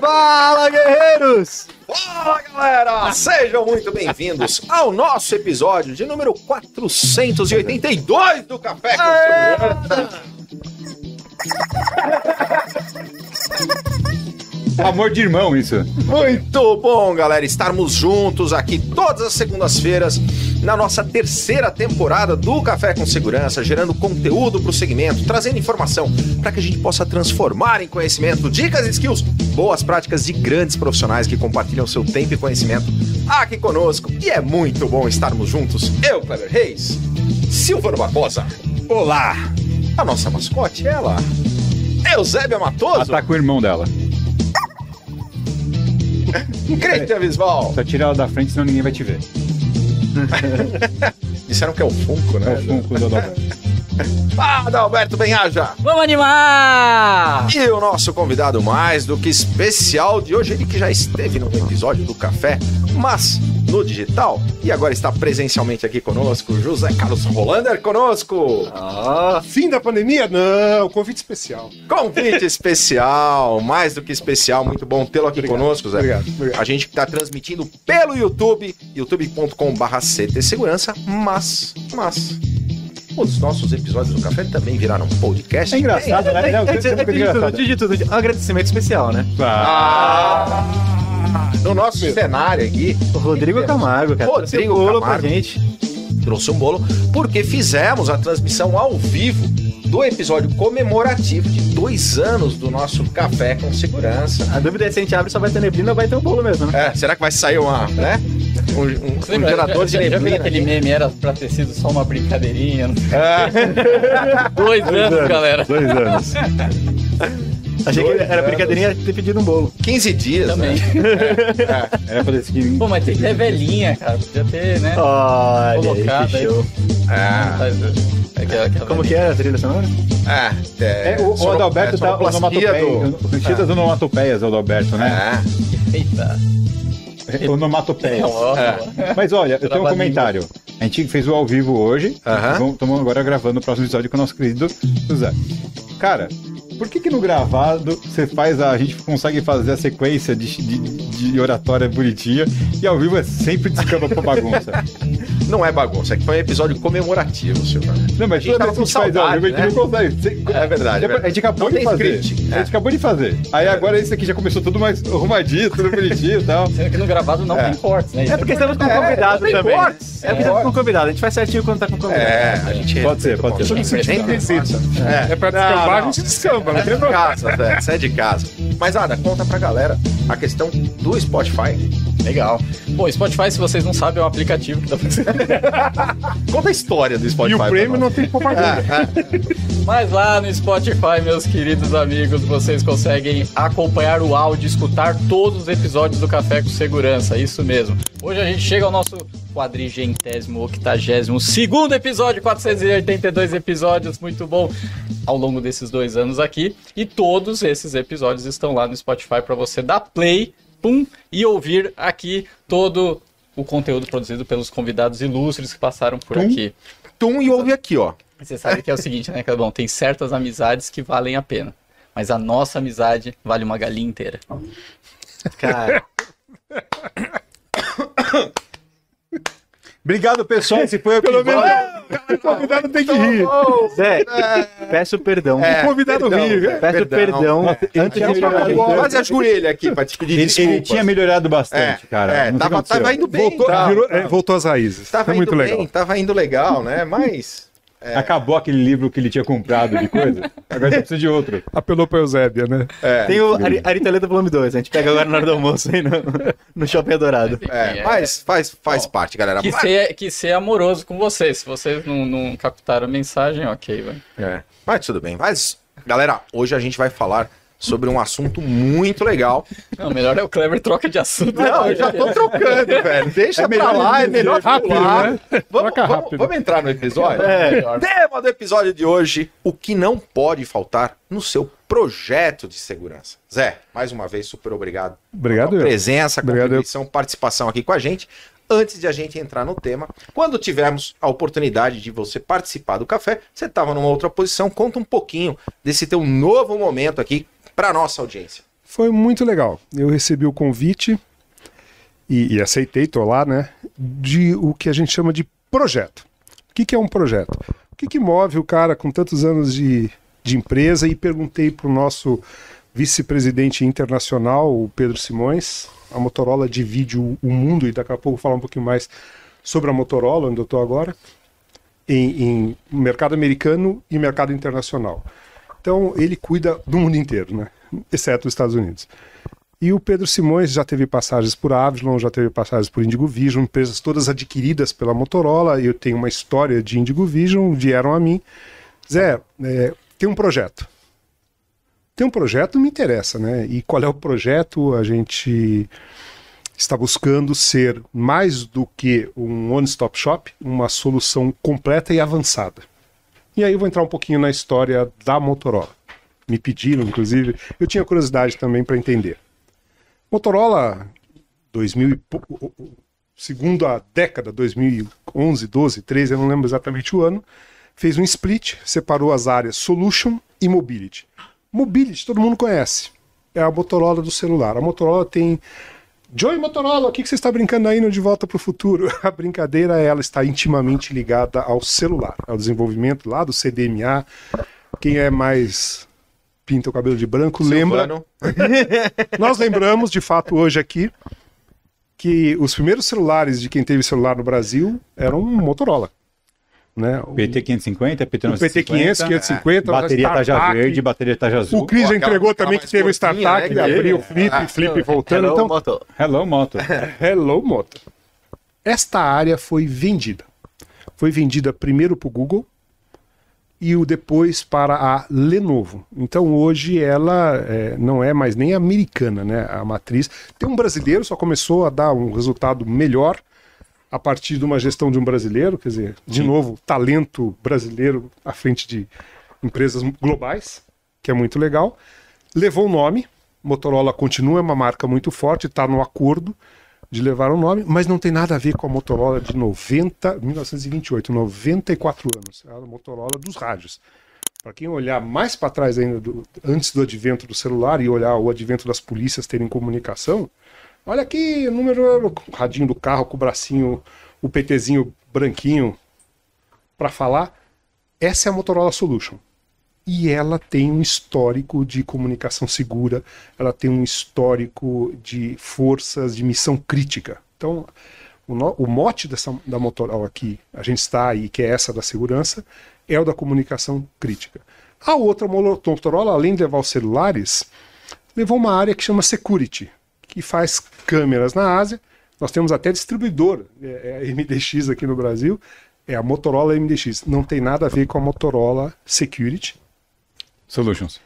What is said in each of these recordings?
Fala, guerreiros! Fala, galera! Sejam muito bem-vindos ao nosso episódio de número 482 do Café com. Amor de irmão, isso. Muito bom, galera, estarmos juntos aqui todas as segundas-feiras na nossa terceira temporada do Café com Segurança, gerando conteúdo para o segmento, trazendo informação para que a gente possa transformar em conhecimento dicas e skills, boas práticas de grandes profissionais que compartilham seu tempo e conhecimento aqui conosco. E é muito bom estarmos juntos. Eu, Cleber Reis, Silvano Barbosa, Olá! a nossa mascote, ela, Eusébia Matoso, Ela tá com o irmão dela. Christian Visval. Só tira ela da frente, senão ninguém vai te ver. Disseram que é o Funko, É né? o Funko do Adalberto. Fala, Alberto Benhaja. Vamos animar! E o nosso convidado mais do que especial de hoje, ele que já esteve no episódio do Café, mas no digital, e agora está presencialmente aqui conosco, José Carlos Rolander conosco. Ah, Fim da pandemia? Não, convite especial. Convite especial, mais do que especial, muito bom tê-lo aqui Obrigado, conosco, Zé. obrigado, obrigado. A gente está transmitindo pelo YouTube, youtube.com.br CT Segurança, mas, mas, os nossos episódios do Café também viraram podcast. É engraçado, né? Antes de tudo, um agradecimento especial, né? Ah, Ah, no nosso cenário aqui, O Rodrigo Camargo, cara. Rodrigo um bolo Camargo. pra gente. trouxe um bolo, porque fizemos a transmissão ao vivo do episódio comemorativo de dois anos do nosso Café com Segurança. A dúvida é se a gente abre só vai ter neblina ou vai ter um bolo mesmo, né? É, será que vai sair uma, né? Um, um- um Lembra, gerador de já, já, já viu neblina. aquele meme era pra ter sido só uma brincadeirinha? não? É, Dois anos, galera. dois anos. Achei que era anos. brincadeirinha ter pedido um bolo. 15 dias, Também. né? Era pra seguido. Pô, mas tem que ter velhinha, cara. Podia ter, né? Olha, Colocado aí. show. É, Aquela, aquela Como que é a trilha sonora? é, é, É, o, o Adalberto é, tá onomatopeia. do- O sentido das onomatopeias, o Adalberto, né? É. Eita. Onomatopeias. É. Mas olha, eu tenho um comentário. A gente fez o ao vivo hoje. Aham. Estamos agora gravando o próximo episódio com o nosso querido José. Cara, por que que no gravado você faz a, a gente consegue fazer a sequência de, de, de oratória bonitinha e ao vivo é sempre descamba pra bagunça? Não é bagunça, é que foi um episódio comemorativo, Silvio. Não, mas A gente toda tava vez que com a gente faz ao saudade, vivo, a gente né? não consegue. Você- É verdade. A gente acabou de fazer. script. A É. gente acabou de fazer. Aí agora esse aqui já começou tudo mais arrumadinho, tudo bonitinho e tal. Sendo que no gravado não É. tem cortes, né? É porque estamos com É, convidado não tem também. né? cortes. É porque estamos com convidado. A gente faz certinho quando tá com convidado. É, a gente Pode ser, pode ser. Sempre, sempre passa. É, É pra descambar, a gente descamba, não É de casa, Zé, isso é de casa. Mas, Ada, conta pra galera a questão do Spotify. Legal. Bom, Spotify, se vocês não sabem, é um aplicativo que dá pra Conta a história do Spotify. E o prêmio não tem propaganda. Mas lá no Spotify, meus queridos amigos, vocês conseguem acompanhar o áudio, escutar todos os episódios do Café com Segurança, isso mesmo. Hoje a gente chega ao nosso quadrigentésimo, octagésimo, segundo episódio, 482 episódios, muito bom, ao longo desses dois anos aqui. E todos esses episódios estão lá no Spotify para você dar play, pum, e ouvir aqui todo o conteúdo produzido pelos convidados ilustres que passaram por Tum. aqui. Tum e ouve aqui, ó. Você sabe que é o seguinte, né, Cadbom? Tem certas amizades que valem a pena. Mas a nossa amizade vale uma galinha inteira. Cara, Obrigado, pessoal. Esse foi o Pelo menos o convidado tem que rir. Zé, peço perdão. É, O convidado perdão, rir. é, Peço perdão. Antes tinha de falar melhorado. Quase ajoelha aqui pra te pedir Ele, desculpas. ele tinha melhorado bastante, É, cara. é, tava, tava indo bem. Voltou, tava, virou- é, voltou às raízes. tava Foi indo muito bem, legal. tava indo legal, né? Mas... Acabou aquele livro que ele tinha comprado de coisa. Agora você precisa de outro. Apelou pra Eusébia, né? É, Tem o Ari- Aritaleta Volume 2. A gente pega agora na hora do almoço aí no, no Shopping Adorado. é, mas faz, faz parte, galera. Que ser, que ser amoroso com vocês. Se vocês não, não captaram a mensagem, ok, vai. É, mas tudo bem. Mas, galera, hoje a gente vai falar sobre um assunto muito legal. Não, melhor é o Kleber troca de assunto. Não, eu já tô trocando, velho. Deixa É pra melhor lá, é melhor Rápido, pular. né? Vamos, Troca vamos- rápido. vamos entrar no episódio? É. Tema do episódio de hoje: o que não pode faltar no seu projeto de segurança. Zé, mais uma vez, super obrigado. Obrigado, pela eu. presença, Obrigado, eu. contribuição, participação aqui com a gente. antes de a gente entrar no tema, quando tivermos a oportunidade de você participar do café, você estava numa outra posição, conta um pouquinho desse teu novo momento aqui para nossa audiência. Foi muito legal. Eu recebi o convite e, e aceitei, tô lá, né? De o que a gente chama de projeto. O que, que é um projeto? O que, que move o cara com tantos anos de, de empresa? E perguntei para o nosso vice-presidente internacional, o Pedro Simões. A Motorola divide o, o mundo, e daqui a pouco falar um pouquinho mais sobre a Motorola, onde eu estou agora, em, em mercado americano e mercado internacional. Então, ele cuida do mundo inteiro, né? exceto os Estados Unidos. E o Pedro Simões já teve passagens por Avalon, já teve passagens por Indigo Vision, empresas todas adquiridas pela Motorola. Eu tenho uma história de Indigo Vision, vieram a mim. Zé, é, tem um projeto. Tem um projeto, me interessa, né? E qual é o projeto? A gente está buscando ser mais do que um one-stop shop, uma solução completa e avançada. E aí eu vou entrar um pouquinho na história da Motorola. Me pediram, inclusive, eu tinha curiosidade também para entender. Motorola, 2000 e pouco, segundo a década, 2011, 12, 13, eu não lembro exatamente o ano, fez um split, separou as áreas Solution e Mobility. Mobility, todo mundo conhece. É a Motorola do celular. A Motorola tem. Joey Motorola, o que você está brincando aí no De Volta para o Futuro? A brincadeira ela está intimamente ligada ao celular, ao desenvolvimento lá do CDMA. Quem é mais pinta o cabelo de branco lembra. Silvano, Nós lembramos, de fato, hoje aqui, que os primeiros celulares de quem teve celular no Brasil eram um Motorola. Né? O, PT 550, PT o 950. PT500, 550, Bateria taja Startup. verde, bateria taja azul. O Cris entregou aquela também que teve o startup, né, que abriu é- flip, Ah, flip voltando. Hello, Então, moto. Hello, moto. Hello Moto. Esta área foi vendida. Foi vendida primeiro para o Google e o depois para a Lenovo. Então hoje ela é, não é mais nem americana, né? A matriz. Tem um brasileiro, só começou a dar um resultado melhor a partir de uma gestão de um brasileiro, quer dizer, de novo, talento brasileiro à frente de empresas globais, que é muito legal. Levou o nome, Motorola continua é uma marca muito forte, está no acordo de levar o nome, mas não tem nada a ver com a Motorola de 90, 1928, 94 anos. É a Motorola dos rádios. Para quem olhar mais para trás ainda, do- antes do advento do celular e olhar o advento das polícias terem comunicação, olha aqui, o número, o radinho do carro com o bracinho, o PTzinho branquinho para falar. Essa é a Motorola Solution e ela tem um histórico de comunicação segura, ela tem um histórico de forças de missão crítica. Então, o, no- o mote dessa, da Motorola aqui, a gente está aí, que é essa da segurança, é o da comunicação crítica. A outra Mo- Motorola, além de levar os celulares, levou uma área que chama Security, que faz câmeras na Ásia. Nós temos até distribuidor, é, é a MDX aqui no Brasil, é a Motorola MDX. Não tem nada a ver com a Motorola Security, Solutions.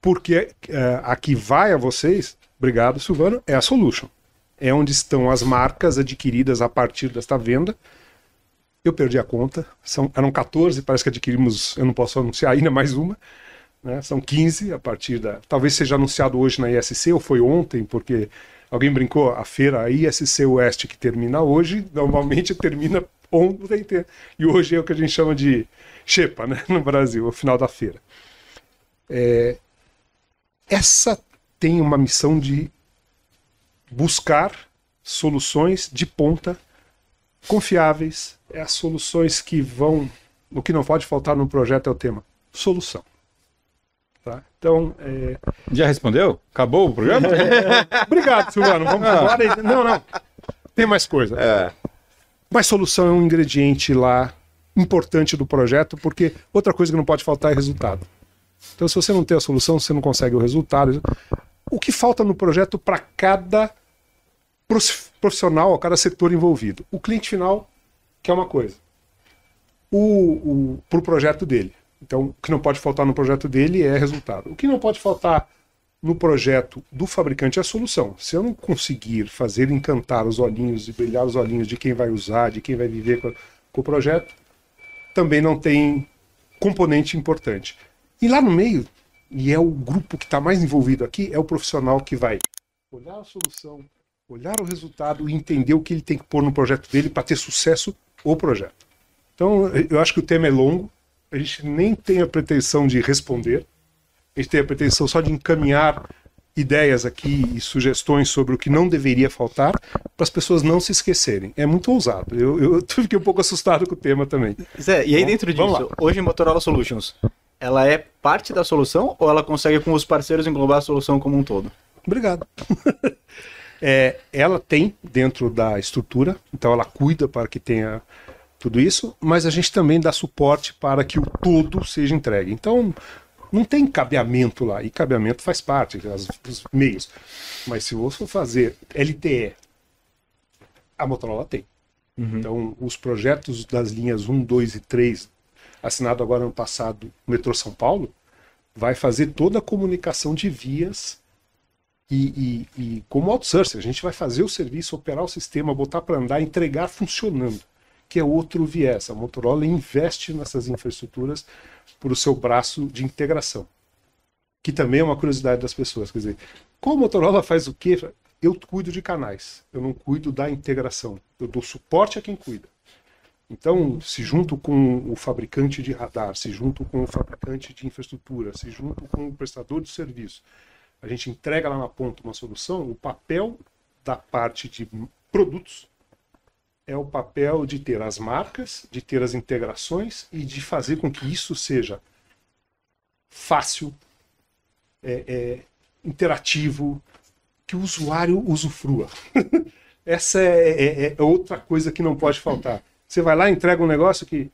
porque é, a que vai a vocês, obrigado Silvano, é a Solution. É onde estão as marcas adquiridas a partir desta venda. Eu perdi a conta, são, eram 14, parece que adquirimos, eu não posso anunciar ainda mais uma. Né? São 15 a partir da. Talvez seja anunciado hoje na ISC, ou foi ontem, porque alguém brincou, a feira a ISC Oeste que termina hoje, normalmente termina ontem, tem- e hoje é o que a gente chama de Xepa, né? no Brasil, o final da feira. É, essa tem uma missão de buscar soluções de ponta confiáveis, é as soluções que vão. O que não pode faltar no projeto é o tema solução. Tá? Então, é, Já respondeu? Acabou o programa? obrigado, Silvano. Vamos embora. Não, não. Tem mais coisa. É. Mas solução é um ingrediente lá importante do projeto, porque outra coisa que não pode faltar é resultado. Então, se você não tem a solução, você não consegue o resultado. O que falta no projeto para cada profissional, a cada setor envolvido? O cliente final quer uma coisa. O, o, para o projeto dele. Então, o que não pode faltar no projeto dele é resultado. O que não pode faltar no projeto do fabricante é a solução. Se eu não conseguir fazer encantar os olhinhos e brilhar os olhinhos de quem vai usar, de quem vai viver com, com o projeto, também não tem componente importante. E lá no meio, e é o grupo que está mais envolvido aqui, é o profissional que vai olhar a solução, olhar o resultado e entender o que ele tem que pôr no projeto dele para ter sucesso o projeto. Então, eu acho que o tema é longo, a gente nem tem a pretensão de responder, a gente tem a pretensão só de encaminhar ideias aqui e sugestões sobre o que não deveria faltar para as pessoas não se esquecerem. É muito ousado. Eu, eu fiquei um pouco assustado com o tema também. Zé, e aí dentro vamos disso, hoje Motorola Solutions, ela é parte da solução ou ela consegue com os parceiros englobar a solução como um todo? Obrigado. É, ela tem dentro da estrutura, então ela cuida para que tenha tudo isso, mas a gente também dá suporte para que o todo seja entregue. Então, não tem cabeamento lá, e cabeamento faz parte, as- os meios. Mas se você for fazer LTE, a Motorola tem. Então, os projetos das linhas 1, 2 e 3, assinado agora no passado, Metrô São Paulo, vai fazer toda a comunicação de vias e, e, e como outsourcing, a gente vai fazer o serviço, operar o sistema, botar para andar, entregar funcionando, que é outro viés. A Motorola investe nessas infraestruturas por o seu braço de integração, que também é uma curiosidade das pessoas. Quer dizer, como a Motorola faz o quê? Eu cuido de canais, eu não cuido da integração. Eu dou suporte a quem cuida. Então, se junto com o fabricante de radar, se junto com o fabricante de infraestrutura, se junto com o prestador de serviço, a gente entrega lá na ponta uma solução, o papel da parte de produtos é o papel de ter as marcas, de ter as integrações e de fazer com que isso seja fácil, é, é, interativo, que o usuário usufrua. Essa é, é- é outra coisa que não pode faltar. Você vai lá, entrega um negócio que.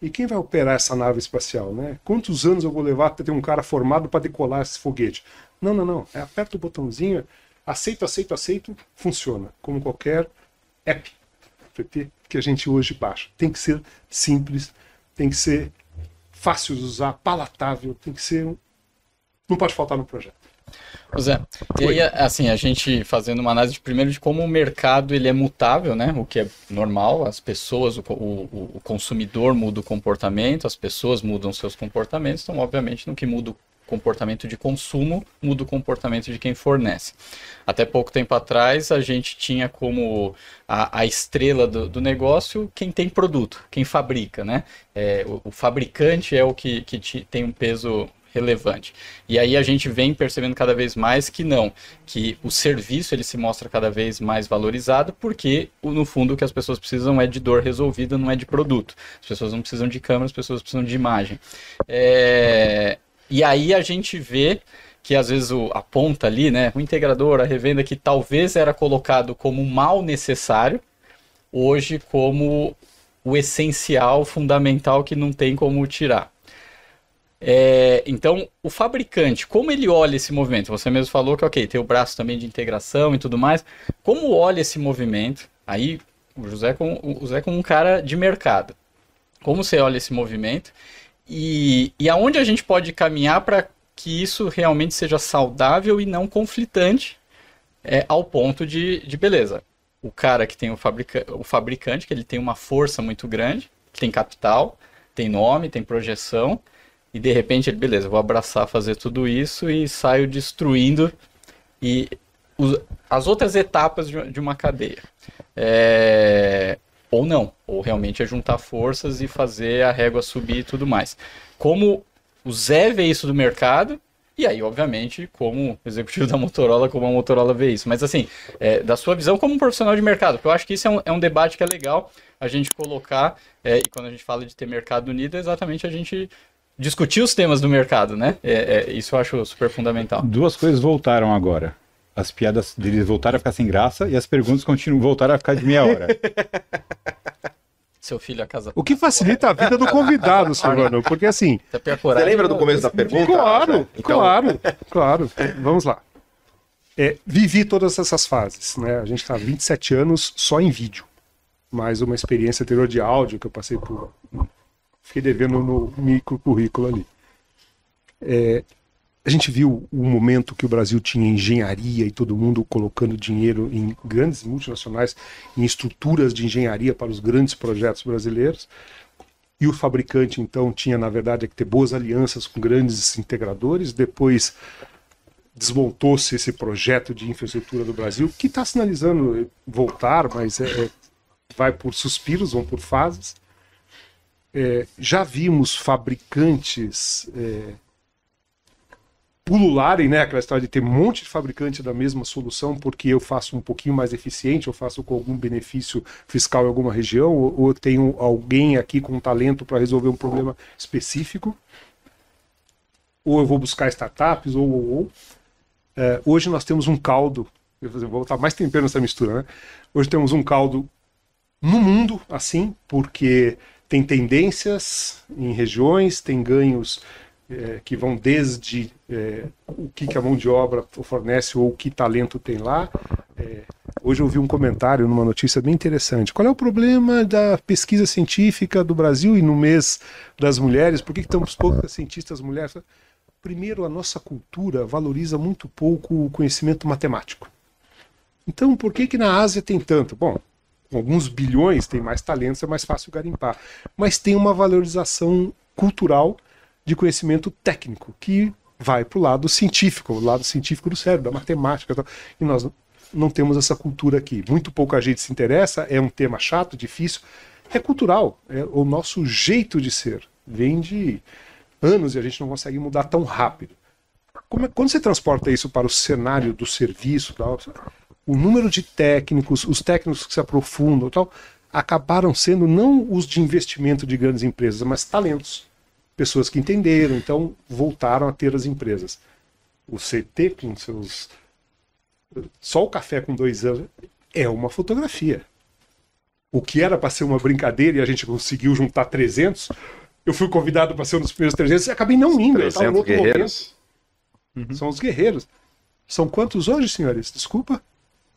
E quem vai operar essa nave espacial? Né? Quantos anos eu vou levar para ter um cara formado para decolar esse foguete? Não, não, não. É, aperta o botãozinho, aceito, aceito, aceito, funciona. Como qualquer app app que a gente hoje baixa. Tem que ser simples, tem que ser fácil de usar, palatável, tem que ser. Não pode faltar no projeto. Zé, e aí, assim, a gente fazendo uma análise primeiro de como o mercado ele é mutável, né? O que é normal, as pessoas, o, o- o consumidor muda o comportamento, as pessoas mudam seus comportamentos, então, obviamente, no que muda o comportamento de consumo, muda o comportamento de quem fornece. Até pouco tempo atrás, a gente tinha como a, a estrela do, do negócio quem tem produto, quem fabrica, né? É, o, o fabricante é o que, que ti- tem um peso relevante. E aí a gente vem percebendo cada vez mais que não, que o serviço ele se mostra cada vez mais valorizado porque no fundo o que as pessoas precisam é de dor resolvida, não é de produto. As pessoas não precisam de câmera, as pessoas precisam de imagem. É, E aí a gente vê que às vezes o, a ponta ali, né, o integrador, a revenda que talvez era colocado como mal necessário, hoje como o essencial, fundamental que não tem como tirar. É, então, o fabricante, como ele olha esse movimento? Você mesmo falou que, ok, tem o braço também de integração e tudo mais. Como olha esse movimento? Aí, o José como, o José como um cara de mercado. Como você olha esse movimento? E, e aonde a gente pode caminhar para que isso realmente seja saudável e não conflitante é, ao ponto de, de beleza. O cara que tem o, fabrica, o fabricante, que ele tem uma força muito grande, tem capital, tem nome, tem projeção, e de repente ele, beleza, vou abraçar, fazer tudo isso e saio destruindo e os- as outras etapas de, de uma cadeia. É, ou não, ou realmente é juntar forças e fazer a régua subir e tudo mais. Como o Zé vê isso do mercado, e aí, obviamente, como executivo da Motorola, como a Motorola vê isso. Mas assim, é, da sua visão como um profissional de mercado, porque eu acho que isso é um, é um debate que é legal a gente colocar, é, e quando a gente fala de ter mercado unido, é exatamente a gente discutir os temas do mercado, né? É, é, isso eu acho super fundamental. Duas coisas voltaram agora. As piadas deles voltaram a ficar sem graça e as perguntas continuam voltaram a ficar de meia hora. Seu filho a casa. O que facilita a vida do convidado, Silvano, porque assim, Você lembra do começo da pergunta? Claro, Então, claro, claro. Vamos lá. É, vivi todas essas fases, né? A gente está há 27 anos só em vídeo, mais uma experiência anterior de áudio que eu passei por. Fiquei devendo no micro currículo ali. É, a gente viu o momento que o Brasil tinha engenharia e todo mundo colocando dinheiro em grandes multinacionais, em estruturas de engenharia para os grandes projetos brasileiros. E o fabricante, então, tinha, na verdade, que ter boas alianças com grandes integradores. Depois, desmontou-se esse projeto de infraestrutura do Brasil, que está sinalizando voltar, mas é, é, vai por suspiros, vão por fases. É, já vimos fabricantes é, pulularem, né? Aquela história de ter um monte de fabricante da mesma solução porque eu faço um pouquinho mais eficiente, eu faço com algum benefício fiscal em alguma região, ou, ou tenho alguém aqui com talento para resolver um problema específico, ou eu vou buscar startups, ou, ou, ou. É, hoje nós temos um caldo, eu vou botar mais tempero nessa mistura, né? Hoje temos um caldo no mundo, assim, porque tem tendências em regiões, tem ganhos é, que vão desde é, o que, que, a mão de obra fornece ou que talento tem lá. É, hoje eu vi um comentário numa notícia bem interessante. Qual é o problema da pesquisa científica do Brasil e no mês das mulheres? Por que, que poucas cientistas mulheres? Primeiro, a nossa cultura valoriza muito pouco o conhecimento matemático. Então, por que, que na Ásia tem tanto? Bom, alguns bilhões tem mais talentos, é mais fácil garimpar. Mas tem uma valorização cultural de conhecimento técnico, que vai para o lado científico, o lado científico do cérebro, da matemática. E nós não temos essa cultura aqui. Muito pouca gente se interessa, é um tema chato, difícil. É cultural, é o nosso jeito de ser. Vem de anos e a gente não consegue mudar tão rápido. É, quando você transporta isso para o cenário do serviço, tal, o número de técnicos, os técnicos que se aprofundam tal, acabaram sendo não os de investimento de grandes empresas, mas talentos pessoas que entenderam, então voltaram a ter as empresas. O CT com seus. Só o café com dois anos é uma fotografia. O que era para ser uma brincadeira e a gente conseguiu juntar 300, eu fui convidado para ser um dos primeiros 300 e acabei não indo. 300 guerreiros. Uhum. São os guerreiros. São quantos hoje, senhores? Desculpa.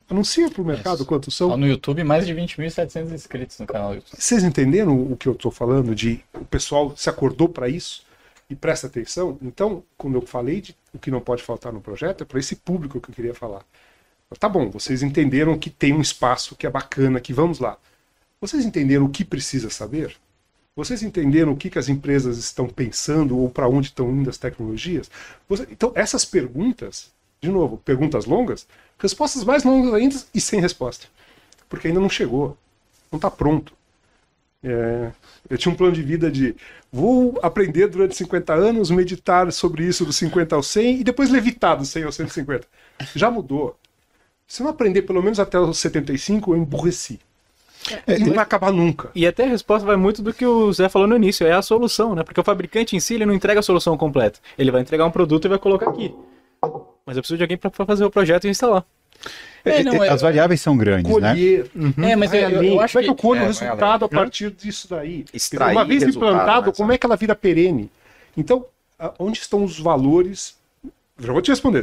Anuncia para o mercado Isso. quantos são. No YouTube, mais de 20.700 inscritos no canal. Vocês entenderam o que eu estou falando? De o pessoal se acordou para isso e presta atenção? Então, quando eu falei de o que não pode faltar no projeto, é para esse público que eu queria falar. Tá bom, vocês entenderam que tem um espaço que é bacana, que vamos lá. Vocês entenderam o que precisa saber? Vocês entenderam o que, que as empresas estão pensando ou para onde estão indo as tecnologias? Você... Então, essas perguntas, de novo, perguntas longas, Respostas mais longas ainda e sem resposta. Porque ainda não chegou. Não está pronto. É, eu tinha um plano de vida de vou aprender durante 50 anos, meditar sobre isso dos 50 aos 100 e depois levitar dos 100 aos 150. Já mudou. Se não aprender pelo menos até os 75, eu emburreci. É, e não vai acabar nunca. E até a resposta vai muito do que o Zé falou no início, é a solução, né? Porque o fabricante em si ele não entrega a solução completa. Ele vai entregar um produto e vai colocar aqui. Mas eu preciso de alguém para fazer o projeto e instalar. É, não, é, As variáveis são grandes, né? colher, né? Uhum. É, mas eu, eu, eu, acho como é que eu colho o resultado a partir disso daí? Extrair Uma vez implantado, como é que ela vira perene? Então, onde estão os valores? Já vou te responder,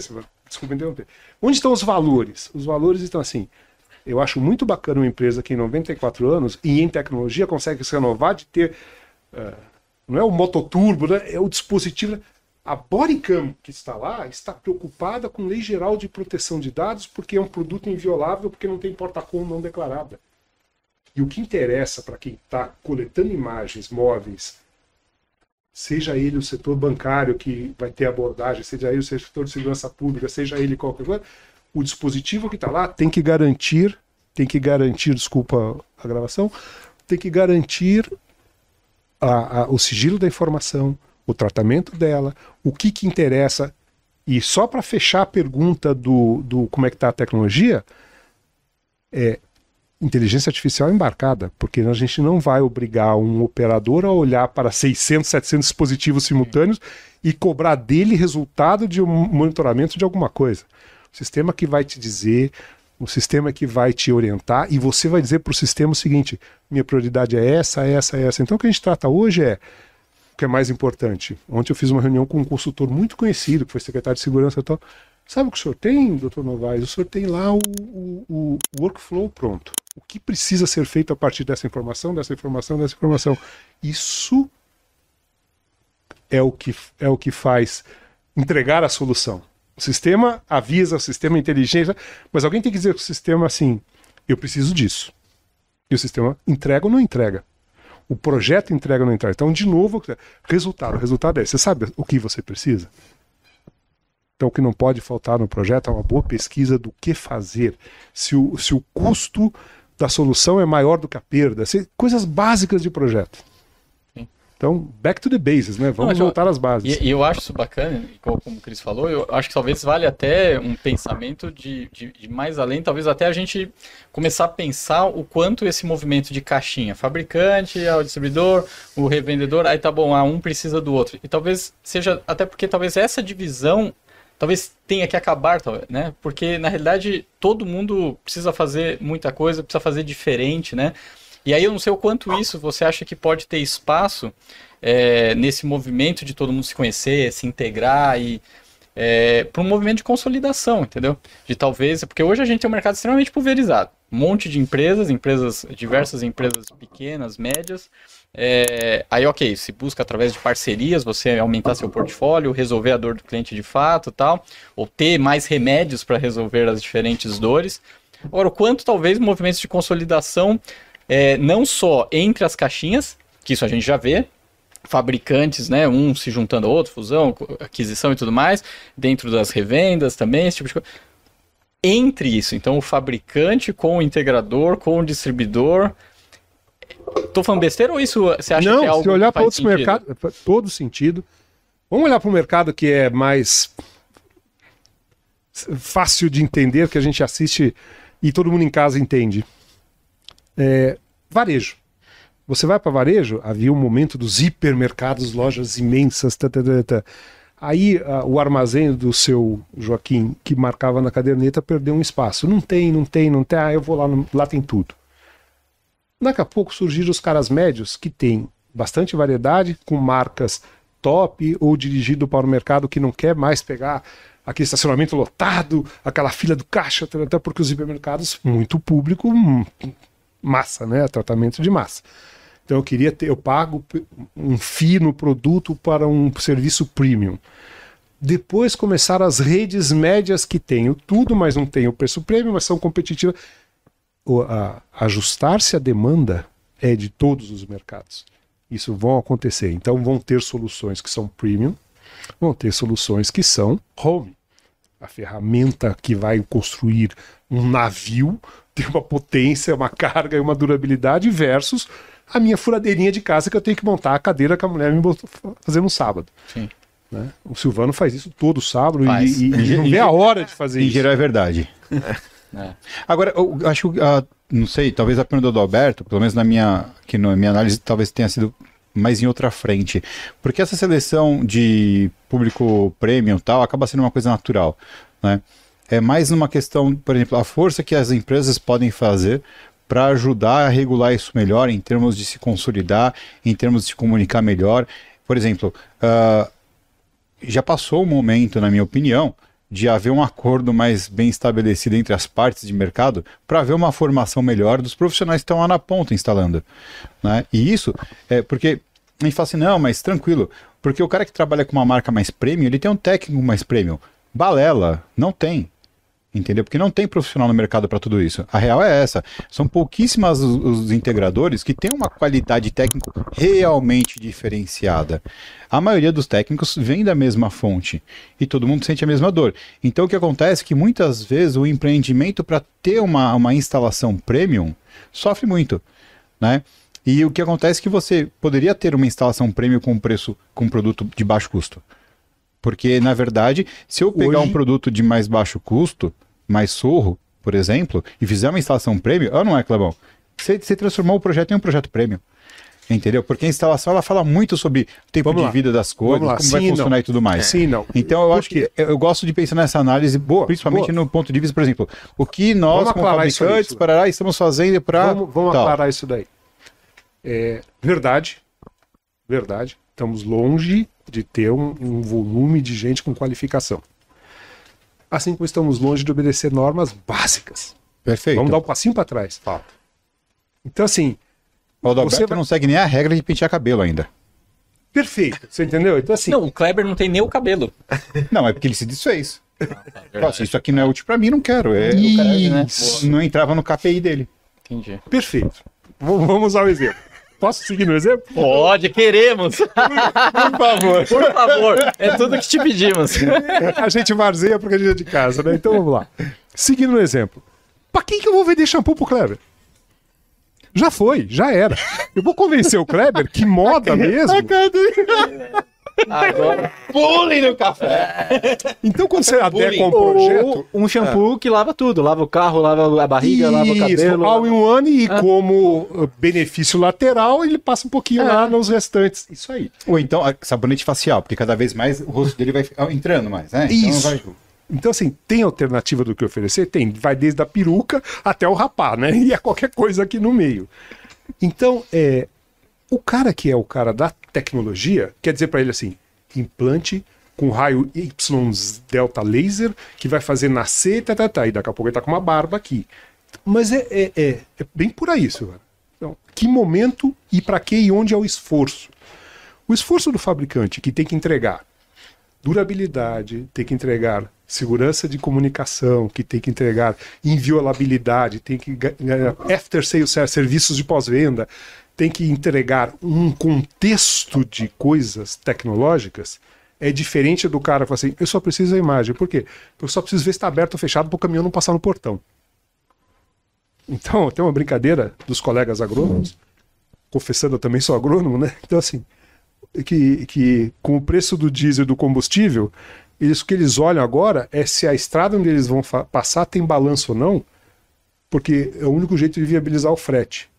desculpa interromper. Onde estão os valores? Os valores estão assim. Eu acho muito bacana uma empresa que em 94 anos e em tecnologia consegue se renovar de ter. Uh, não é o mototurbo, né? é o dispositivo. A Bodycam, que está lá, está preocupada com lei geral de proteção de dados porque é um produto inviolável, porque não tem porta-com não declarada. E o que interessa para quem está coletando imagens móveis, seja ele o setor bancário que vai ter abordagem, seja ele o setor de segurança pública, seja ele qualquer coisa, o dispositivo que está lá tem que garantir, tem que garantir, desculpa a gravação, tem que garantir a, a, o sigilo da informação, o tratamento dela, o que, que interessa. E só para fechar a pergunta do, do como é que está a tecnologia, é inteligência artificial embarcada, porque a gente não vai obrigar um operador a olhar para 600, 700 dispositivos simultâneos e cobrar dele resultado de um monitoramento de alguma coisa. O sistema que vai te dizer, o sistema que vai te orientar e você vai dizer para o sistema o seguinte: minha prioridade é essa, essa, essa. Então o que a gente trata hoje é que é mais importante. Ontem eu fiz uma reunião com um consultor muito conhecido, que foi secretário de segurança e tal. Sabe o que o senhor tem, doutor Novaes? O senhor tem lá o, o, o, workflow pronto. O que precisa ser feito a partir dessa informação, dessa informação, dessa informação. Isso é o que, é o que faz entregar a solução. O sistema avisa, o sistema é inteligente, mas alguém tem que dizer para o sistema assim: eu preciso disso. E o sistema entrega ou não entrega? O projeto entrega ou não entrega. Então, de novo, resultado. O resultado é: você sabe o que você precisa? Então, o que não pode faltar no projeto é uma boa pesquisa do que fazer. Se o, se o custo da solução é maior do que a perda. Se- coisas básicas de projeto. Então, back to the bases, né? Vamos eu- voltar às bases. E, eu acho isso bacana, como, como o Cris falou, eu acho que talvez vale até um pensamento de, de, de mais além, talvez até a gente começar a pensar o quanto esse movimento de caixinha, fabricante ao distribuidor, o revendedor, aí tá bom, ah, um precisa do outro. E talvez seja, até porque talvez essa divisão talvez tenha que acabar, né? Porque na realidade todo mundo precisa fazer muita coisa, precisa fazer diferente, né? E aí eu não sei o quanto isso você acha que pode ter espaço é, nesse movimento de todo mundo se conhecer, se integrar e para um movimento de consolidação, entendeu? De talvez, porque hoje a gente tem um mercado extremamente pulverizado, um monte de empresas, empresas, diversas empresas pequenas, médias. É, aí, ok, se busca através de parcerias você aumentar seu portfólio, resolver a dor do cliente de fato, tal, ou ter mais remédios para resolver as diferentes dores. Agora, o quanto talvez movimentos de consolidação, é, não só entre as caixinhas, que isso a gente já vê, fabricantes, né, um se juntando ao outro, fusão, aquisição e tudo mais, dentro das revendas também, esse tipo de coisa. Entre isso, então o fabricante com o integrador, com o distribuidor. Tô falando besteira ou isso você acha Não, que é algo se olhar para outros mercados, todo sentido. Vamos olhar para o mercado que é mais fácil de entender, que a gente assiste e todo mundo em casa entende. É, varejo. Você vai para varejo, havia um momento dos hipermercados, lojas imensas. Tá, tá, tá, tá. Aí ah, o armazém do seu Joaquim, que marcava na caderneta, perdeu um espaço. Não tem, não tem, não tem. Ah, eu vou lá, no- lá tem tudo. Daqui a pouco surgiram os caras médios que têm bastante variedade, com marcas top ou dirigido para o mercado que não quer mais pegar aquele estacionamento lotado, aquela fila do caixa, até porque os hipermercados, muito público, hum, massa, né? Tratamento de massa. Então eu queria ter, eu pago um FII no produto para um serviço premium. Depois começaram as redes médias que tenho tudo, mas não tem o preço premium, mas são competitivas. Ajustar-se à demanda é de todos os mercados. Isso vão acontecer. Então vão ter soluções que são premium, vão ter soluções que são home. A ferramenta que vai construir um navio tem uma potência, uma carga e uma durabilidade versus a minha furadeirinha de casa que eu tenho que montar a cadeira que a mulher me botou fazer no sábado. Sim. né? O Silvano faz isso todo sábado Faz. e, e- e não vê a hora de fazer Em isso. geral é verdade. É. Agora, eu acho que, ah, não sei, talvez a pergunta do Alberto, pelo menos na minha, que na minha análise, talvez tenha sido mais em outra frente. Porque essa seleção de público premium tal acaba sendo uma coisa natural, né? É mais numa questão, por exemplo, a força que as empresas podem fazer para ajudar a regular isso melhor, em termos de se consolidar, em termos de se comunicar melhor. Por exemplo, ah, já passou o momento, na minha opinião, de haver um acordo mais bem estabelecido entre as partes de mercado para haver uma formação melhor dos profissionais que estão lá na ponta instalando. Né? E isso é porque a gente fala assim, não, mas tranquilo, porque o cara que trabalha com uma marca mais premium, ele tem um técnico mais premium. Balela, não tem. Entendeu? Porque não tem profissional no mercado para tudo isso. A real é essa. São pouquíssimas os, os integradores que têm uma qualidade técnica realmente diferenciada. A maioria dos técnicos vem da mesma fonte e todo mundo sente a mesma dor. Então o que acontece é que muitas vezes o empreendimento para ter uma, uma instalação premium sofre muito, né? E o que acontece é que você poderia ter uma instalação premium com preço com produto de baixo custo. Porque, na verdade, se eu pegar Hoje- um produto de mais baixo custo, mais sorro, por exemplo, e fizer uma instalação premium, ah, não é, Clebão? Você, você transformou o projeto em um projeto premium. Entendeu? Porque a instalação ela fala muito sobre o tempo Vamos de lá. vida das coisas, como vai Sim, funcionar não. e tudo mais. Sim, não. Então eu acho que eu gosto de pensar nessa análise, Boa, principalmente boa. no ponto de vista, por exemplo, o que nós, Vamos como isso fabricantes, Silvio. parará, estamos fazendo para. Vamos, vamos aclarar isso daí. É, verdade, verdade. Estamos longe de ter um, um volume de gente com qualificação. Assim como estamos longe de obedecer normas básicas. Perfeito. Vamos dar um passinho para trás. Então, assim, O Adalberto você vai- não segue nem a regra de pentear cabelo ainda. perfeito. Você entendeu? Então, assim, Não, o Kleber não tem nem o cabelo. Não, é porque ele se desfez. Nossa, isso aqui não é útil para mim, não quero. É, O cara, né? Não entrava no KPI dele. Entendi. perfeito. V- Vamos ao exemplo. Posso seguir no exemplo? Pode, queremos. Por favor. Por favor. É tudo que te pedimos. A gente varzeia porque a gente é de casa, né? Então vamos lá. Seguindo no exemplo. Pra quem que eu vou vender shampoo pro Kleber? Já foi, já era. Eu vou convencer o Kleber que moda mesmo. Agora. Pulem no café! Então quando você adequa um Ou projeto. um shampoo que lava tudo. Lava o carro, lava a barriga, lava o Isso, cabelo. all in one e como uh, benefício lateral, ele passa um pouquinho lá nos restantes. Isso aí. Ou então sabonete facial, porque cada vez mais o rosto dele vai ficar entrando mais, né? Isso. Então vai... Então, assim, tem alternativa do que oferecer? Tem. Vai desde a peruca até o rapá, né? E é qualquer coisa aqui no meio. Então, é, o cara que é o cara da tecnologia, quer dizer para ele assim, implante com raio Y delta laser que vai fazer nascer, tá, tá, tá, e daqui a pouco ele tá com uma barba aqui. Mas é, é, é, é bem por aí, Silvana. Então, que momento e para que e onde é o esforço? O esforço do fabricante que tem que entregar durabilidade, tem que entregar segurança de comunicação, que tem que entregar inviolabilidade, tem que ganhar after sales service, serviços de pós-venda, tem que entregar um contexto de coisas tecnológicas, é diferente do cara falar assim, eu só preciso da imagem. Por quê? Eu só preciso ver se está aberto ou fechado para o caminhão não passar no portão. Então, tem uma brincadeira dos colegas agrônomos, confessando eu também sou agrônomo, né? Então, assim, que, que com o preço do diesel e do combustível, eles, o que eles olham agora é se a estrada onde eles vão passar tem balanço ou não, porque é o único jeito de viabilizar o frete.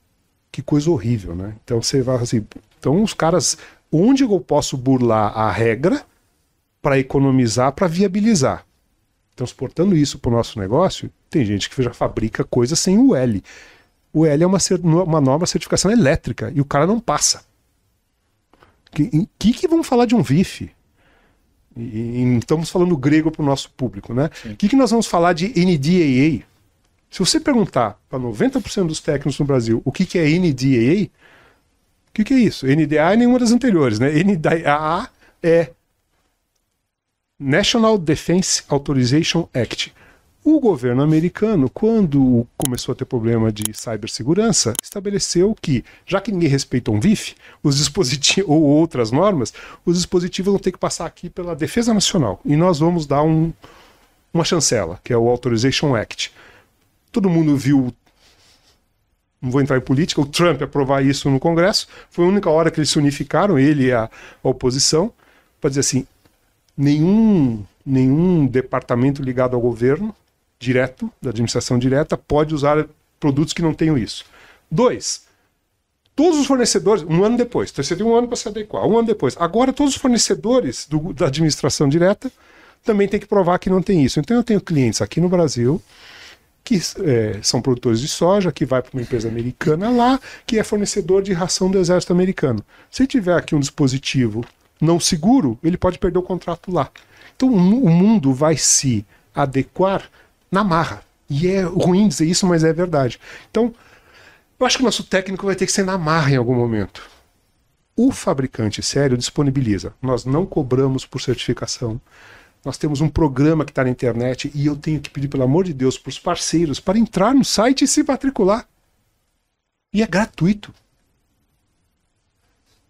Que coisa horrível, né? Então você vai assim. Então os caras. Onde eu posso burlar a regra para economizar, para viabilizar? Transportando isso para o nosso negócio, tem gente que já fabrica coisas sem o L. O L é uma, uma norma de certificação elétrica e o cara não passa. Que, que, que vamos falar de um VIF? E, e estamos falando grego para o nosso público, né? O que, que nós vamos falar de NDAA? Se você perguntar para 90% dos técnicos no Brasil o que, que é NDAA, o que, que é isso? NDA é nenhuma das anteriores, né? NDAA é National Defense Authorization Act. O governo americano, quando começou a ter problema de cibersegurança, estabeleceu que, já que ninguém respeita um VIF, os dispositivos ou outras normas, os dispositivos vão ter que passar aqui pela Defesa Nacional. E nós vamos dar um, uma chancela, que é o Authorization Act. Todo mundo viu não vou entrar em política, o Trump aprovar isso no Congresso. Foi a única hora que eles se unificaram, ele e a, a oposição, para dizer assim: nenhum, nenhum departamento ligado ao governo, direto, da administração direta, pode usar produtos que não tenham isso. Dois, todos os fornecedores, um ano depois, então você tem um ano para se adequar, um ano depois. Agora, todos os fornecedores do- da administração direta também tem que provar que não tem isso. Então, eu tenho clientes aqui no Brasil que é, são produtores de soja, que vai para uma empresa americana lá, que é fornecedor de ração do exército americano. Se tiver aqui um dispositivo não seguro, ele pode perder o contrato lá. Então o mu- o mundo vai se adequar na marra. E é ruim dizer isso, mas é verdade. Então, eu acho que o nosso técnico vai ter que ser na marra em algum momento. O fabricante sério disponibiliza. Nós não cobramos por certificação. Nós temos um programa que está na internet e eu tenho que pedir, pelo amor de Deus, para os parceiros para entrar no site e se matricular. E é gratuito.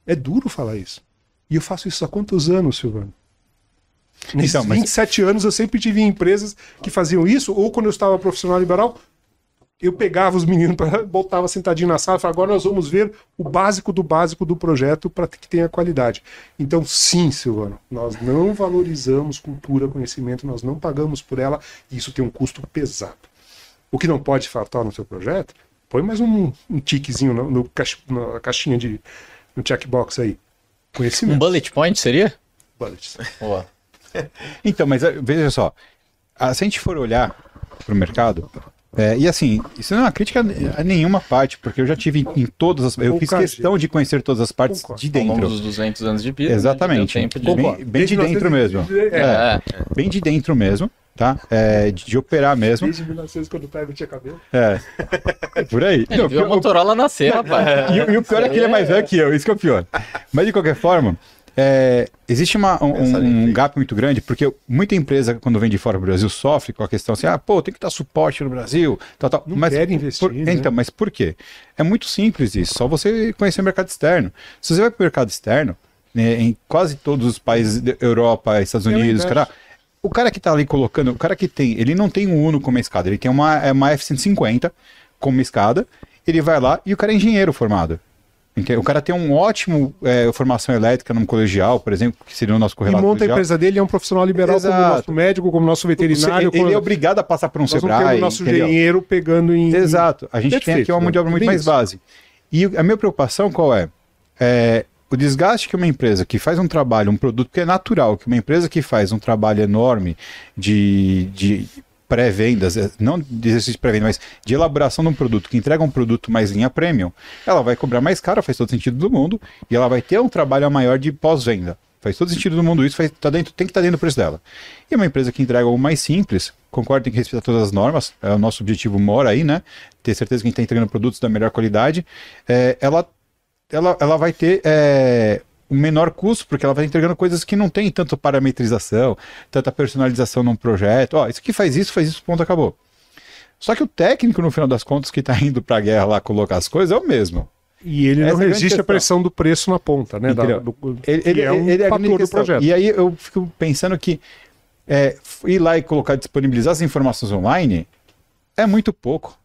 É duro falar isso. E eu faço isso há quantos anos, Silvano? Nesses Então, mas- 27 anos eu sempre tive em empresas que faziam isso, ou quando eu estava profissional liberal, eu pegava os meninos, pra, botava sentadinho na sala e falava, agora nós vamos ver o básico do básico do projeto para que tenha qualidade. Então, sim, Silvano, nós não valorizamos cultura, conhecimento, nós não pagamos por ela, e isso tem um custo pesado. O que não pode faltar no seu projeto, põe mais um, um tiquezinho no, no caixa- na caixinha de no checkbox aí. Um Conhecimento. bullet point seria? Bullets. Boa. Então, mas eh, veja só, ah, se a gente for olhar para o mercado, é, e assim, isso não é uma crítica a nenhuma parte, porque eu já tive em, todas as. Eu fiz questão de conhecer todas as partes Concordo. de Ao longo dentro. dos 200 anos de vida. Exatamente. né, de- Bem, bem de dentro 1900, mesmo. É, É. Bem de dentro mesmo, tá? É, de, de operar mesmo. Desde 1900, quando o Pego tinha cabelo. É. É por aí. Ele Não, viu a o- Motorola nascer, rapaz. E, o- e o pior é que ele é mais velho que eu, isso que é o pior. Mas de qualquer forma, é, existe uma- um, um- gap muito grande, porque muita empresa, quando vem de fora do Brasil, sofre com a questão assim, ah, pô, tem que dar suporte no Brasil, tal, tal. Não quer investir, por- né? Então, mas por quê? É muito simples isso, só você conhecer o mercado externo. Se você vai para o mercado externo, né, em quase todos os países da Europa, Estados Unidos, cara, o cara que tá ali colocando, o cara que tem, ele não tem um Uno como escada, ele tem uma, é uma F-150 como escada, ele vai lá e o cara é engenheiro formado. O cara tem um ótimo é, formação elétrica num colegial, por exemplo, que seria o nosso E correlato monta a empresa dele, é um profissional liberal como Exato. nosso médico, como nosso veterinário. Ele como... é obrigado a passar por um Nós não Sebrae. temos nosso entendeu? engenheiro pegando em. Exato. A gente tem Perfeito, aqui uma mão de obra muito mais isso. base. E a minha preocupação qual é? É o desgaste que uma empresa que faz um trabalho, um produto que é natural, que uma empresa que faz um trabalho enorme de, de pré-vendas, eh, não de exercício de pré-venda, mas de elaboração de um produto, que entrega um produto mais linha premium, ela vai cobrar mais caro, faz todo sentido do mundo, e ela vai ter um trabalho maior de pós-venda. Faz todo sentido do mundo isso, faz, tá dentro, tem que estar dentro do preço dela. E uma empresa que entrega algo mais simples, concordo, tem que respeitar todas as normas, é o nosso objetivo mora aí, né? Ter certeza que a gente está entregando produtos da melhor qualidade, é, ela, ela, ela vai ter é, um menor custo, porque ela vai entregando coisas que não tem tanta parametrização, tanta personalização num projeto. Ó, isso aqui faz isso, faz isso, ponto, acabou. Só que o técnico, no final das contas, que está indo para a guerra lá colocar as coisas, é o mesmo. E ele Essa é não grande resiste à pressão do preço na ponta, né? da- do- Ele, que ele- é um ele é fator do projeto. E aí eu fico pensando que é, ir lá e colocar, disponibilizar as informações online é muito pouco.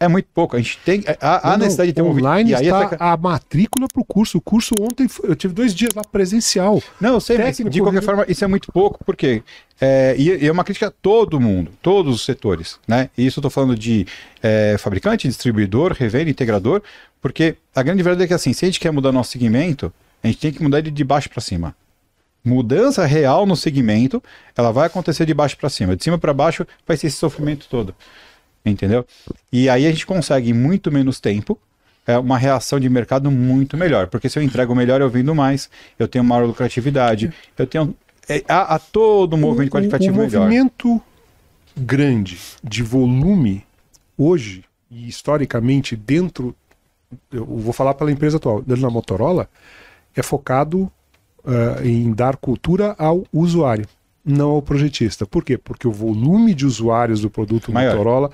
É muito pouco. A gente tem. Há, há Não, necessidade de ter um online e está essa- a matrícula para o curso. O curso ontem, foi- eu tive dois dias lá presencial. Não, eu sei, mas técnico, de qualquer forma, isso é muito pouco, porque é, e, e é uma crítica a todo mundo, todos os setores, né? E isso eu tô falando de é, fabricante, distribuidor, revenda, integrador, porque a grande verdade é que assim, se a gente quer mudar nosso segmento, a gente tem que mudar ele de baixo para cima. Mudança real no segmento, ela vai acontecer de baixo para cima. De cima para baixo vai ser esse sofrimento todo. Entendeu? E aí a gente consegue em muito menos tempo é uma reação de mercado muito melhor. Porque se eu entrego melhor, eu vendo mais, eu tenho maior lucratividade, eu tenho. é, há, há todo um movimento qualitativo o, o melhor. movimento grande de volume hoje e historicamente dentro, eu vou falar pela empresa atual, dentro da Motorola, é focado ah, em dar cultura ao usuário, não ao projetista. Por quê? Porque o volume de usuários do produto Maior. Motorola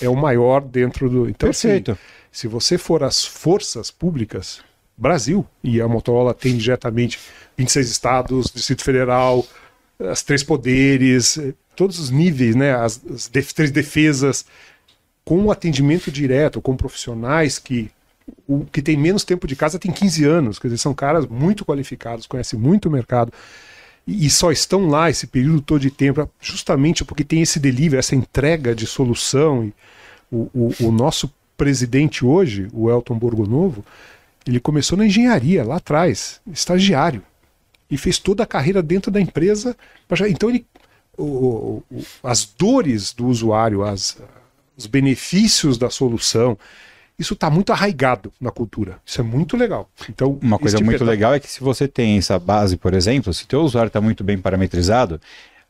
é o maior dentro do. Então, assim, Perfeito. se você for às forças públicas, Brasil, e a Motorola tem diretamente 26 estados, Distrito Federal, as três poderes, todos os níveis, né, as, as def- três defesas, com um atendimento direto, com profissionais que o que tem menos tempo de casa tem 15 anos, quer dizer, são caras muito qualificados, conhecem muito o mercado e, só estão lá esse período todo de tempo, justamente porque tem esse delivery, essa entrega de solução. E o, o, o nosso presidente hoje, o Elton Borgonovo, ele começou na engenharia lá atrás, estagiário, e fez toda a carreira dentro da empresa. Então ele, o- as dores do usuário, as, os benefícios da solução, isso está muito arraigado na cultura. Isso é muito legal. Então Uma coisa este muito peda- legal é que se você tem essa base, por exemplo, se teu usuário está muito bem parametrizado,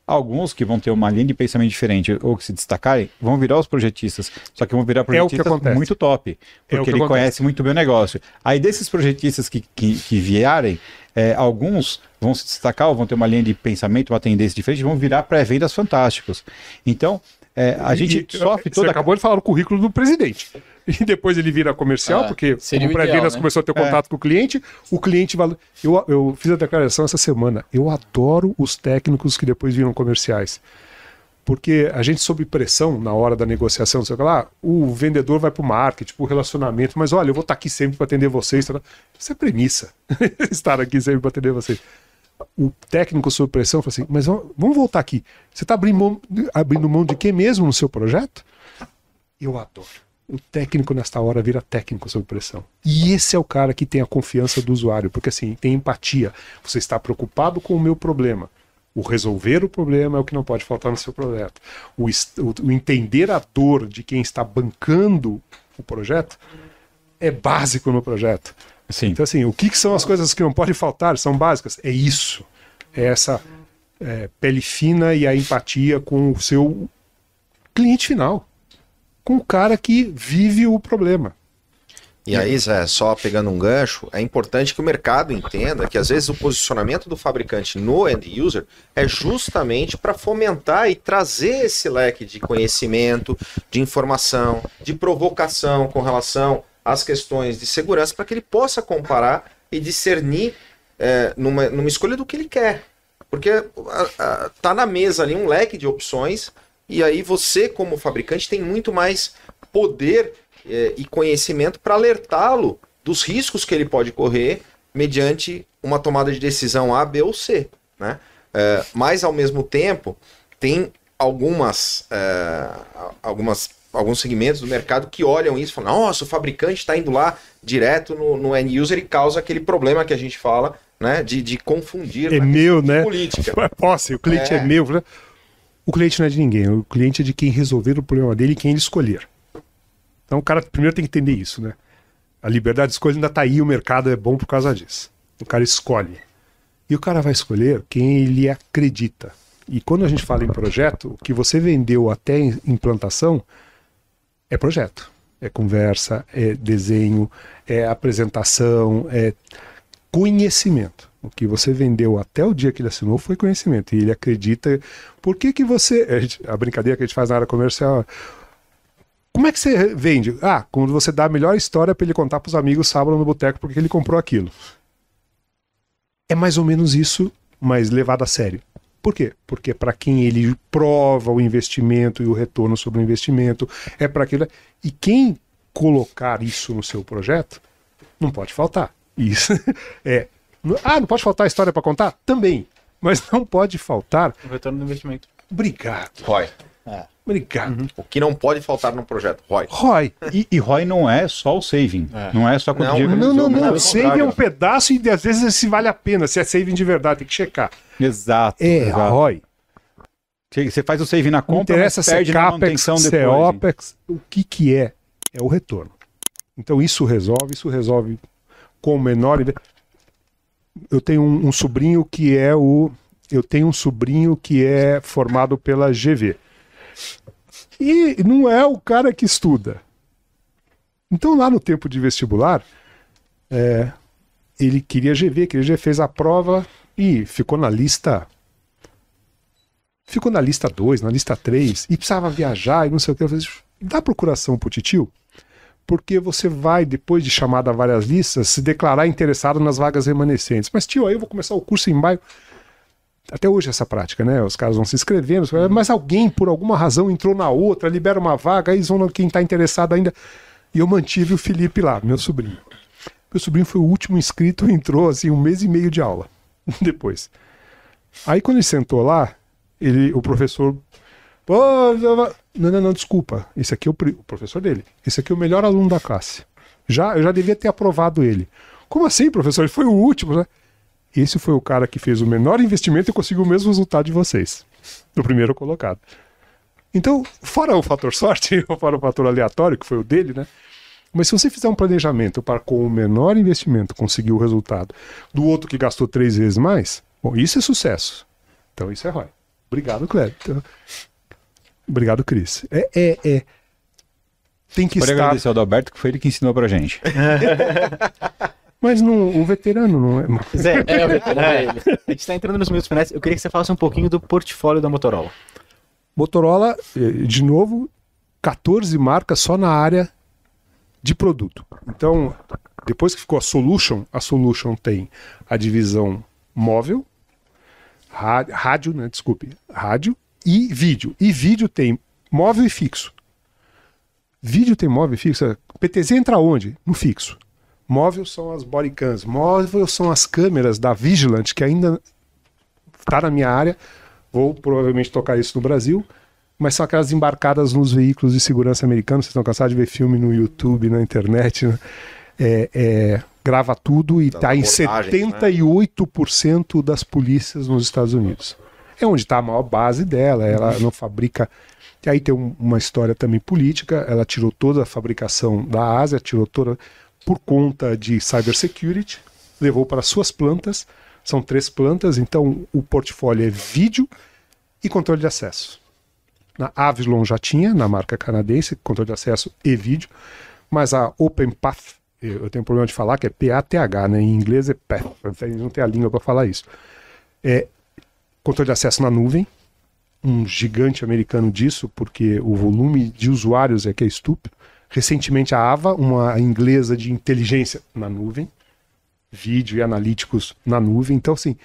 alguns que vão ter uma linha de pensamento diferente ou que se destacarem, vão virar os projetistas. Só que vão virar É projetistas acontece. muito top. É Porque que ele acontece. conhece muito bem o negócio. Aí desses projetistas que, que, que vierem, é, alguns vão se destacar ou vão ter uma linha de pensamento, uma tendência diferente, vão virar pré-vendas fantásticos. Então, é, a gente E- sofre Você toda acabou de falar o currículo do presidente. E depois ele vira comercial, Ah, porque o pré-vendas né? começou a ter contato com o cliente, o cliente valor. Eu, eu fiz a declaração essa semana. Eu adoro os técnicos que depois viram comerciais. Porque a gente, sob pressão na hora da negociação, sei lá, o vendedor vai para o marketing, para o relacionamento, mas olha, eu vou estar aqui sempre para atender vocês. tá? Isso é premissa. Estar aqui sempre para atender vocês o técnico sob pressão falou assim: Mas vamos voltar aqui. Você está abrindo mão, abrindo mão de quê mesmo no seu projeto? Eu adoro. O técnico nesta hora vira técnico sob pressão. E esse é o cara que tem a confiança do usuário, porque assim, tem empatia. Você está preocupado com o meu problema. O resolver o problema é o que não pode faltar no seu projeto. O- o entender a dor de quem está bancando o projeto é básico no projeto. Sim. Então, assim, o que, que são as coisas que não podem faltar? São básicas? É isso. É essa é, pele fina e a empatia com o seu cliente final. Com o cara que vive o problema. E aí, Zé, só pegando um gancho, é importante que o mercado entenda que às vezes o posicionamento do fabricante no end user é justamente para fomentar e trazer esse leque de conhecimento, de informação, de provocação com relação às questões de segurança, para que ele possa comparar e discernir é, numa, numa escolha do que ele quer. Porque a, a, tá na mesa ali um leque de opções, e aí você, como fabricante, tem muito mais poder é, e conhecimento para alertá-lo dos riscos que ele pode correr mediante uma tomada de decisão A, B ou C. Né? É, mas, ao mesmo tempo, tem algumas, é, algumas, alguns segmentos do mercado que olham isso e falam: nossa, o fabricante está indo lá direto no, no end user e causa aquele problema que a gente fala né, de, de confundir é meu, né? política. Posse, o cliente é. é meu. O cliente não é de ninguém, o cliente é de quem resolver o problema dele e quem ele escolher. Então o cara primeiro tem que entender isso, né? A liberdade de escolha ainda está aí, o mercado é bom por causa disso. O cara escolhe. E o cara vai escolher quem ele acredita. E quando a gente fala em projeto, o que você vendeu até implantação é projeto. É conversa, é desenho, é apresentação, é conhecimento. O que você vendeu até o dia que ele assinou foi conhecimento. E ele acredita. Por que, que você. A, brincadeira que a gente faz na área comercial como é que você vende? Ah, quando você dá a melhor história para ele contar para os amigos sábado no boteco porque ele comprou aquilo. É mais ou menos isso, mas levado a sério. Por quê? Porque para quem ele prova o investimento e o retorno sobre o investimento, é para aquilo. E quem colocar isso no seu projeto, não pode faltar. Isso é. Ah, não pode faltar a história para contar? Também. Mas não pode faltar. O retorno do investimento. Obrigado. Roy. É. Obrigado. Uhum. O que não pode faltar no projeto, ROI. ROI. E, e ROI não é só o saving. É. Não é só quanto não, dinheiro Não, não, não. não. Saving é um pedaço e às vezes se vale a pena, se é saving de verdade, tem que checar. Exato. É, exato. ROI. Você faz o saving na conta, não interessa se é CAPEX, se é OPEX, o que que é? É o retorno. Então isso resolve, isso resolve com o menor... Eu tenho um, um sobrinho que é o... Eu tenho um sobrinho que é formado pela GV. E não é o cara que estuda. Então, lá no tempo de vestibular, é, ele queria GV, queria GV, fez a prova e ficou na lista. Ficou na lista 2, na lista 3, e precisava viajar e não sei o que. Eu falei, dá procuração pro titio, porque você vai, depois de chamada a várias listas, se declarar interessado nas vagas remanescentes. Mas, tio, aí eu vou começar o curso em maio até hoje essa prática, né? Os caras vão se inscrevendo, mas alguém por alguma razão entrou na outra, libera uma vaga, aí vão quem está interessado ainda. E eu mantive o Felipe lá, meu sobrinho. Meu sobrinho foi o último inscrito, entrou assim um mês e meio de aula depois. Aí quando ele sentou lá, ele, o professor, pô, não, não, não, desculpa, esse aqui é o, o professor dele, esse aqui é o melhor aluno da classe. Já, eu já devia ter aprovado ele. Como assim, professor? Ele foi o último, né? Esse foi o cara que fez o menor investimento e conseguiu o mesmo resultado de vocês, do primeiro colocado. Então, fora o fator sorte, ou fora o fator aleatório, que foi o dele, né? Mas se você fizer um planejamento para com o menor investimento conseguir o resultado do outro que gastou três vezes mais, bom, isso é sucesso. Então isso é ROI. Obrigado, Cléber. Então, obrigado, Cris. É, é, é. Tem que Pode estar... agradecer ao Alberto, que foi ele que ensinou pra gente. Mas não, o veterano não é. Zé, é o veterano. É. A gente está entrando nos minutos finais. Eu queria que você falasse um pouquinho do portfólio da Motorola. Motorola, eh, de novo, 14 marcas só na área de produto. Então, depois que ficou a Solution, a Solution tem a divisão móvel, rádio, né, desculpe, rádio e vídeo. E vídeo tem móvel e fixo. Vídeo tem móvel e fixo. PTZ entra onde? No fixo. Móvel são as bodycams, móvel são as câmeras da Vigilant, que ainda está na minha área. Vou provavelmente tocar isso no Brasil, mas são aquelas embarcadas nos veículos de segurança americanos. Vocês estão cansados de ver filme no YouTube, na internet. Né? É, é, grava tudo e está em 78% né? das polícias nos Estados Unidos. É onde está a maior base dela. Ela não fabrica. E aí tem um, uma história também política. Ela tirou toda a fabricação da Ásia, tirou toda por conta de cybersecurity, levou para suas plantas. São três plantas, então o portfólio é vídeo e controle de acesso. Na Avalon já tinha, na marca canadense, controle de acesso e vídeo, mas a OpenPath eu tenho problema de falar que é P-A-T-H, né? Em inglês é PATH, não tem a língua para falar isso. É controle de acesso na nuvem, um gigante americano disso, porque o volume de usuários é que é estúpido. Recentemente a AVA, uma inglesa de inteligência na nuvem, vídeo e analíticos na nuvem. Então, assim,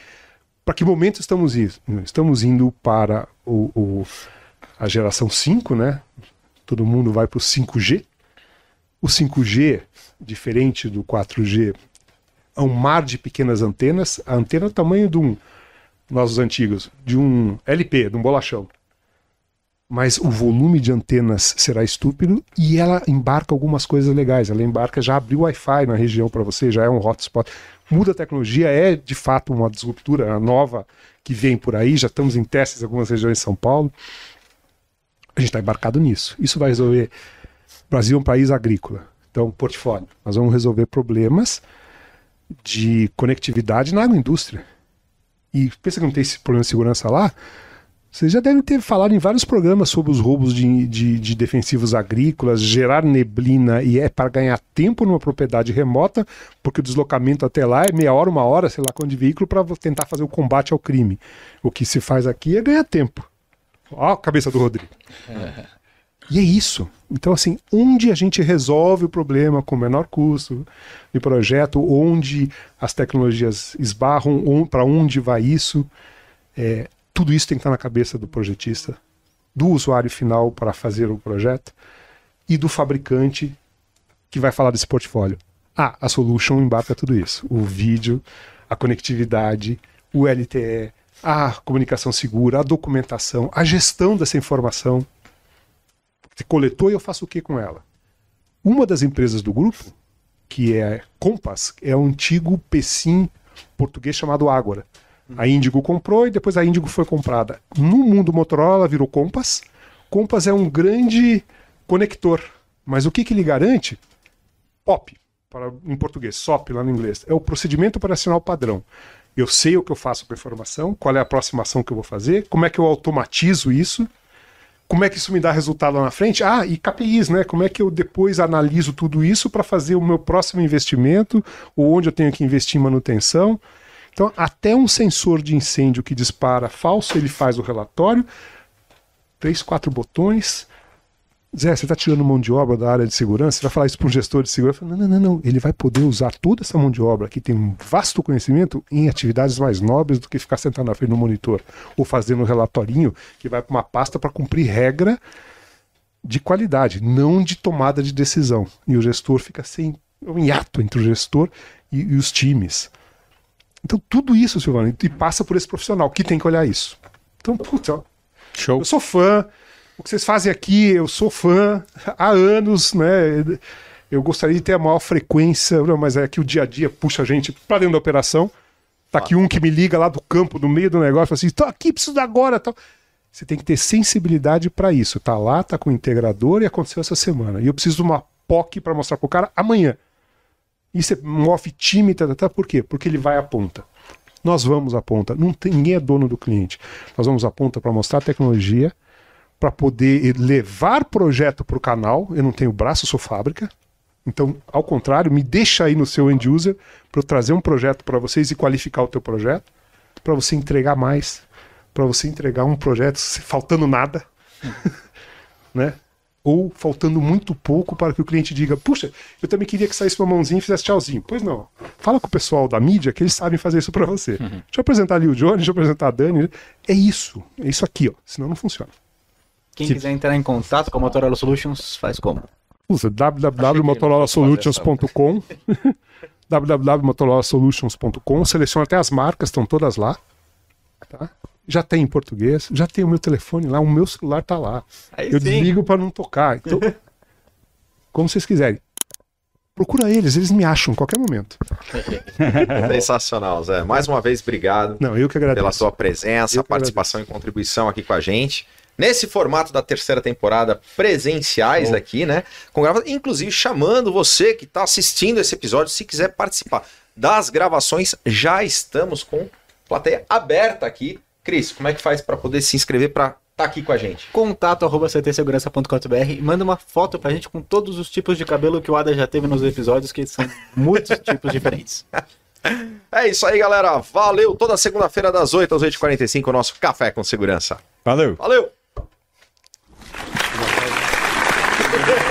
para que momento estamos indo? Estamos indo para o, o- a geração 5, né? Todo mundo vai para o 5G. O 5G, diferente do 4G, é um mar de pequenas antenas. A antena é o tamanho de um, nós os antigos, de um LP, de um bolachão. Mas o volume de antenas será estúpido e ela embarca algumas coisas legais. Ela embarca, já abriu Wi-Fi na região para você, já é um hotspot. Muda a tecnologia, é de fato uma disruptura nova que vem por aí. Já estamos em testes em algumas regiões de São Paulo. A gente está embarcado nisso. Isso vai resolver. O Brasil é um país agrícola, então portfólio. Nós vamos resolver problemas de conectividade na agroindústria. E pensa que não tem esse problema de segurança lá? Vocês já devem ter falado em vários programas sobre os roubos de, de, de defensivos agrícolas, gerar neblina e é para ganhar tempo numa propriedade remota, porque o deslocamento até lá é meia hora, uma hora, sei lá quanto de veículo, para tentar fazer o combate ao crime. O que se faz aqui é ganhar tempo. Ó a cabeça do Rodrigo. E é isso. Então, assim, onde a gente resolve o problema com menor custo de projeto, onde as tecnologias esbarram, para onde vai isso, é, tudo isso tem que estar na cabeça do projetista, do usuário final para fazer o projeto e do fabricante que vai falar desse portfólio. Ah, a Solution embarca tudo isso: o vídeo, a conectividade, o LTE, a comunicação segura, a documentação, a gestão dessa informação. Você coletou e eu faço o que com ela? Uma das empresas do grupo, que é Compass, é o antigo PSIM português chamado Ágora. A Índigo comprou e depois a Índigo foi comprada. No mundo Motorola ela virou Compass. Compass é um grande conector. Mas o que, que ele garante? POP, para, em português, SOP lá no inglês. É o procedimento operacional padrão. Eu sei o que eu faço com a informação, qual é a próxima ação que eu vou fazer, como é que eu automatizo isso, como é que isso me dá resultado lá na frente? Ah, e KPIs, né? Como é que eu depois analiso tudo isso para fazer o meu próximo investimento, ou onde eu tenho que investir em manutenção. Então, até um sensor de incêndio que dispara falso, ele faz o relatório, três, quatro botões. Zé, você está tirando mão de obra da área de segurança? Você vai falar isso para um gestor de segurança? Não, não, não, não. Ele vai poder usar toda essa mão de obra que tem um vasto conhecimento em atividades mais nobres do que ficar sentado na frente do monitor ou fazendo um relatorinho que vai para uma pasta para cumprir regra de qualidade, não de tomada de decisão. E o gestor fica sem um hiato entre o gestor e, e os times. Então, tudo isso, Silvano, e passa por esse profissional que tem que olhar isso. Então, putz, ó, Show. eu sou fã. O que vocês fazem aqui, eu sou fã há anos, né? Eu gostaria de ter a maior frequência, mas é que o dia a dia puxa a gente para dentro da operação. Tá aqui um que me liga lá do campo, no meio do negócio, fala assim, tô aqui, preciso agora, tal. Você tem que ter sensibilidade para isso. Tá lá, tá com o integrador e aconteceu essa semana. E eu preciso de uma POC para mostrar pro cara amanhã. Isso é move time, tá, tá, tá, por quê? Porque ele vai à ponta. Nós vamos à ponta. Não tem, ninguém é dono do cliente. Nós vamos à ponta para mostrar a tecnologia, para poder levar projeto para o canal. Eu não tenho braço, sou fábrica. Então, ao contrário, me deixa aí no seu end user para eu trazer um projeto para vocês e qualificar o teu projeto, para você entregar mais, para você entregar um projeto faltando nada, né? Ou faltando muito pouco para que o cliente diga: Puxa, eu também queria que saísse uma mãozinha e fizesse tchauzinho. Pois não. Fala com o pessoal da mídia que eles sabem fazer isso para você. Deixa eu apresentar ali o Johnny, deixa eu apresentar a Dani. É isso. É isso aqui, ó. Senão não funciona. Quem Que- quiser entrar em contato com a Motorola Solutions, faz como? Usa www.motorolasolutions.com www.motorolasolutions.com Seleciona até as marcas, estão todas lá. Tá? Já tem em português, já tem o meu telefone lá, o meu celular tá lá. Aí Eu sim. desligo para não tocar. Então, como vocês quiserem. Procura eles, eles me acham em qualquer momento. Sensacional, Zé. Mais uma vez, obrigado Não, eu que agradeço. pela sua presença, participação e contribuição aqui com a gente. Nesse formato da terceira temporada, presenciais Show. aqui, né? Com grava... Inclusive chamando você que está assistindo esse episódio, se quiser participar das gravações, já estamos com plateia aberta aqui. Cris, como é que faz para poder se inscrever para tá aqui com a gente? Contato arroba ctsegurança.com.br e manda uma foto pra gente com todos os tipos de cabelo que o Ada já teve nos episódios, que são muitos tipos diferentes. É isso aí, galera. Valeu. Toda segunda-feira, das 8 às 8h45, o nosso Café com Segurança. Valeu! Valeu!